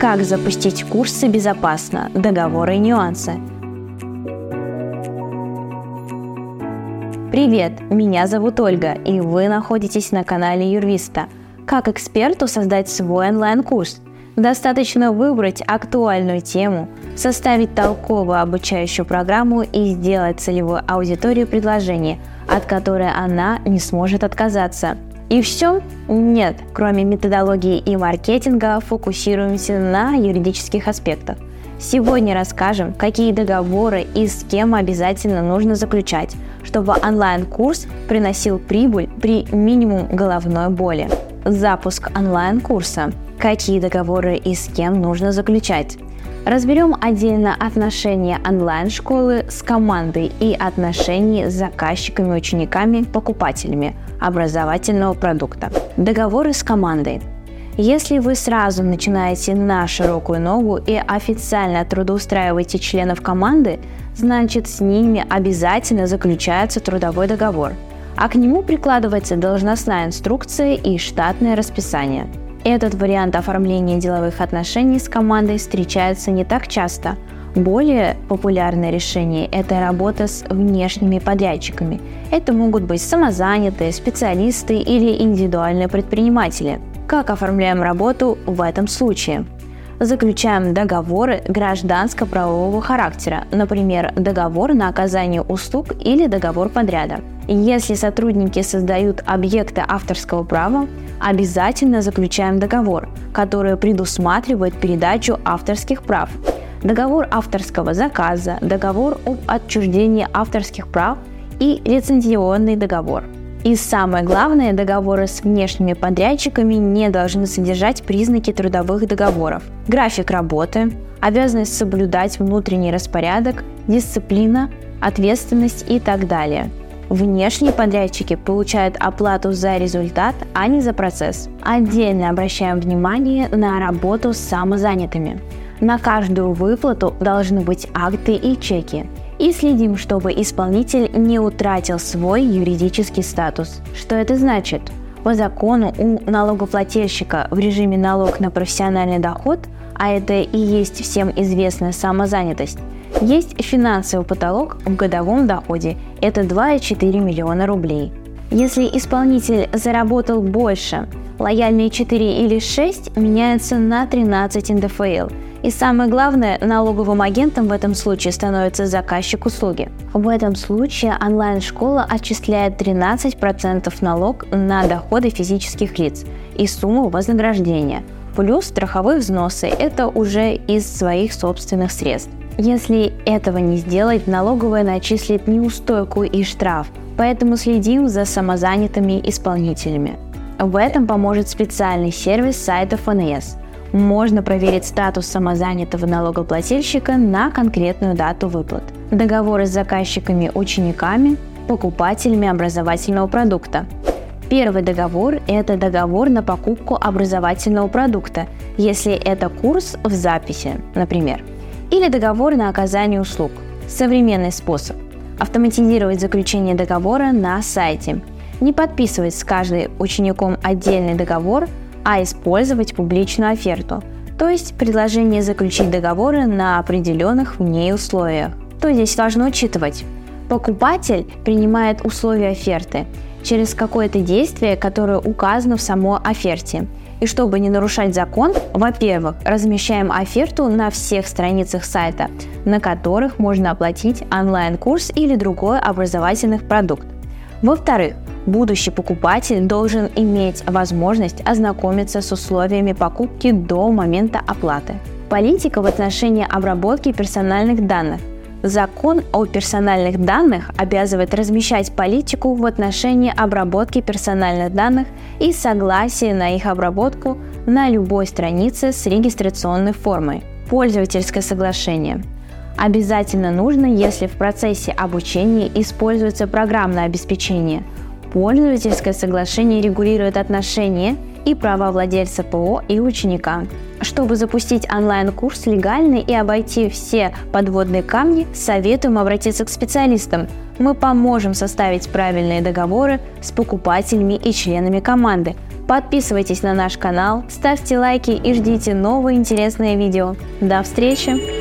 Как запустить курсы безопасно, договоры и нюансы. Привет, меня зовут Ольга, и вы находитесь на канале Юрвиста. Как эксперту создать свой онлайн-курс? Достаточно выбрать актуальную тему, составить толковую обучающую программу и сделать целевой аудитории предложение, от которой она не сможет отказаться – и все? Нет. Кроме методологии и маркетинга, фокусируемся на юридических аспектах. Сегодня расскажем, какие договоры и с кем обязательно нужно заключать, чтобы онлайн-курс приносил прибыль при минимум головной боли. Запуск онлайн-курса. Какие договоры и с кем нужно заключать. Разберем отдельно отношения онлайн-школы с командой и отношения с заказчиками, учениками, покупателями образовательного продукта. Договоры с командой. Если вы сразу начинаете на широкую ногу и официально трудоустраиваете членов команды, значит с ними обязательно заключается трудовой договор, а к нему прикладывается должностная инструкция и штатное расписание – этот вариант оформления деловых отношений с командой встречается не так часто. Более популярное решение – это работа с внешними подрядчиками. Это могут быть самозанятые, специалисты или индивидуальные предприниматели. Как оформляем работу в этом случае? Заключаем договоры гражданско-правового характера, например, договор на оказание услуг или договор подряда. Если сотрудники создают объекты авторского права, обязательно заключаем договор, который предусматривает передачу авторских прав. Договор авторского заказа, договор об отчуждении авторских прав и лицензионный договор – и самое главное, договоры с внешними подрядчиками не должны содержать признаки трудовых договоров. График работы, обязанность соблюдать внутренний распорядок, дисциплина, ответственность и так далее. Внешние подрядчики получают оплату за результат, а не за процесс. Отдельно обращаем внимание на работу с самозанятыми. На каждую выплату должны быть акты и чеки и следим, чтобы исполнитель не утратил свой юридический статус. Что это значит? По закону у налогоплательщика в режиме налог на профессиональный доход, а это и есть всем известная самозанятость, есть финансовый потолок в годовом доходе – это 2,4 миллиона рублей. Если исполнитель заработал больше, лояльные 4 или 6 меняются на 13 НДФЛ – и самое главное, налоговым агентом в этом случае становится заказчик услуги. В этом случае онлайн-школа отчисляет 13% налог на доходы физических лиц и сумму вознаграждения, плюс страховые взносы – это уже из своих собственных средств. Если этого не сделать, налоговая начислит неустойку и штраф, поэтому следим за самозанятыми исполнителями. В этом поможет специальный сервис сайта ФНС – можно проверить статус самозанятого налогоплательщика на конкретную дату выплат. Договоры с заказчиками, учениками, покупателями образовательного продукта. Первый договор – это договор на покупку образовательного продукта, если это курс в записи, например. Или договор на оказание услуг. Современный способ – автоматизировать заключение договора на сайте. Не подписывать с каждым учеником отдельный договор, а использовать публичную оферту, то есть предложение заключить договоры на определенных в ней условиях. Что здесь важно учитывать? Покупатель принимает условия оферты через какое-то действие, которое указано в самой оферте. И чтобы не нарушать закон, во-первых, размещаем оферту на всех страницах сайта, на которых можно оплатить онлайн-курс или другой образовательный продукт. Во-вторых, будущий покупатель должен иметь возможность ознакомиться с условиями покупки до момента оплаты. Политика в отношении обработки персональных данных. Закон о персональных данных обязывает размещать политику в отношении обработки персональных данных и согласие на их обработку на любой странице с регистрационной формой. Пользовательское соглашение обязательно нужно, если в процессе обучения используется программное обеспечение – Пользовательское соглашение регулирует отношения и права владельца ПО и ученика. Чтобы запустить онлайн-курс легально и обойти все подводные камни, советуем обратиться к специалистам. Мы поможем составить правильные договоры с покупателями и членами команды, Подписывайтесь на наш канал, ставьте лайки и ждите новые интересные видео. До встречи!